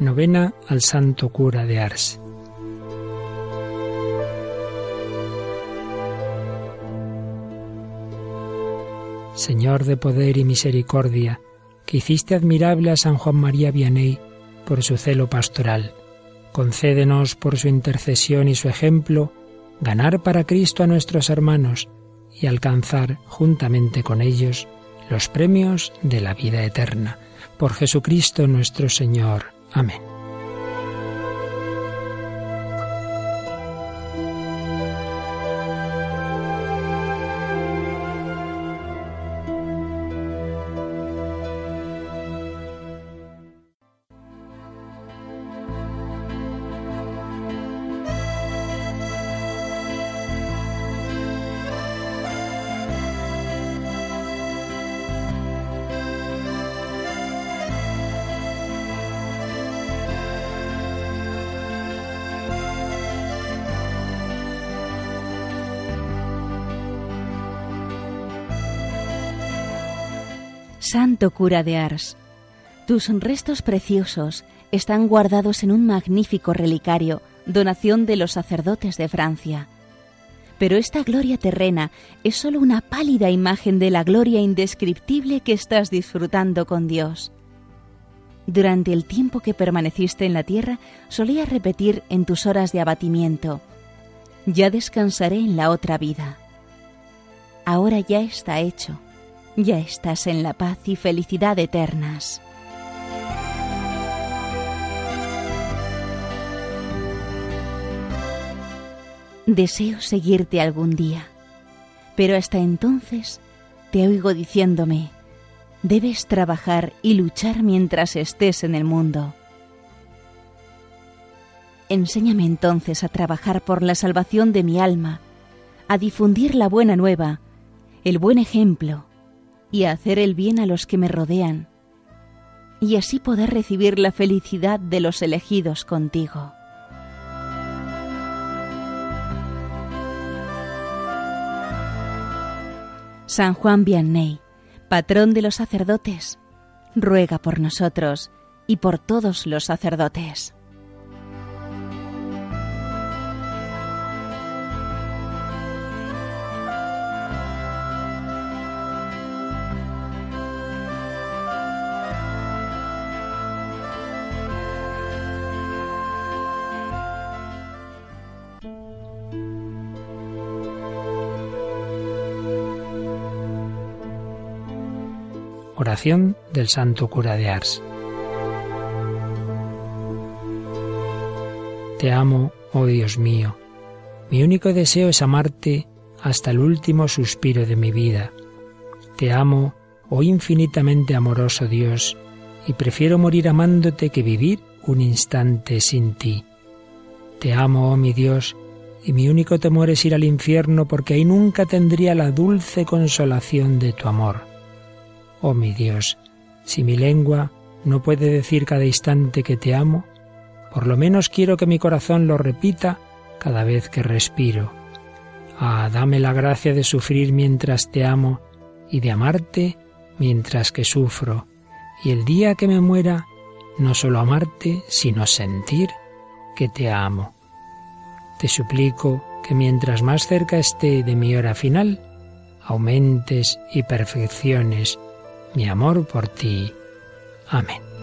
Novena al Santo Cura de Ars. Señor de poder y misericordia, que hiciste admirable a San Juan María Vianney por su celo pastoral, concédenos por su intercesión y su ejemplo ganar para Cristo a nuestros hermanos y alcanzar juntamente con ellos los premios de la vida eterna. Por Jesucristo nuestro Señor. Amén. Santo cura de Ars, tus restos preciosos están guardados en un magnífico relicario, donación de los sacerdotes de Francia. Pero esta gloria terrena es sólo una pálida imagen de la gloria indescriptible que estás disfrutando con Dios. Durante el tiempo que permaneciste en la tierra, solías repetir en tus horas de abatimiento, ya descansaré en la otra vida. Ahora ya está hecho ya estás en la paz y felicidad eternas. Deseo seguirte algún día, pero hasta entonces te oigo diciéndome, debes trabajar y luchar mientras estés en el mundo. Enséñame entonces a trabajar por la salvación de mi alma, a difundir la buena nueva, el buen ejemplo, y hacer el bien a los que me rodean, y así poder recibir la felicidad de los elegidos contigo. San Juan Vianney, patrón de los sacerdotes, ruega por nosotros y por todos los sacerdotes. Oración del Santo Cura de Ars. Te amo, oh Dios mío. Mi único deseo es amarte hasta el último suspiro de mi vida. Te amo, oh infinitamente amoroso Dios, y prefiero morir amándote que vivir un instante sin ti. Te amo, oh mi Dios, y mi único temor es ir al infierno porque ahí nunca tendría la dulce consolación de tu amor. Oh mi Dios, si mi lengua no puede decir cada instante que te amo, por lo menos quiero que mi corazón lo repita cada vez que respiro. Ah, dame la gracia de sufrir mientras te amo y de amarte mientras que sufro, y el día que me muera, no solo amarte, sino sentir que te amo. Te suplico que mientras más cerca esté de mi hora final, aumentes y perfecciones mi amor por ti. Amén.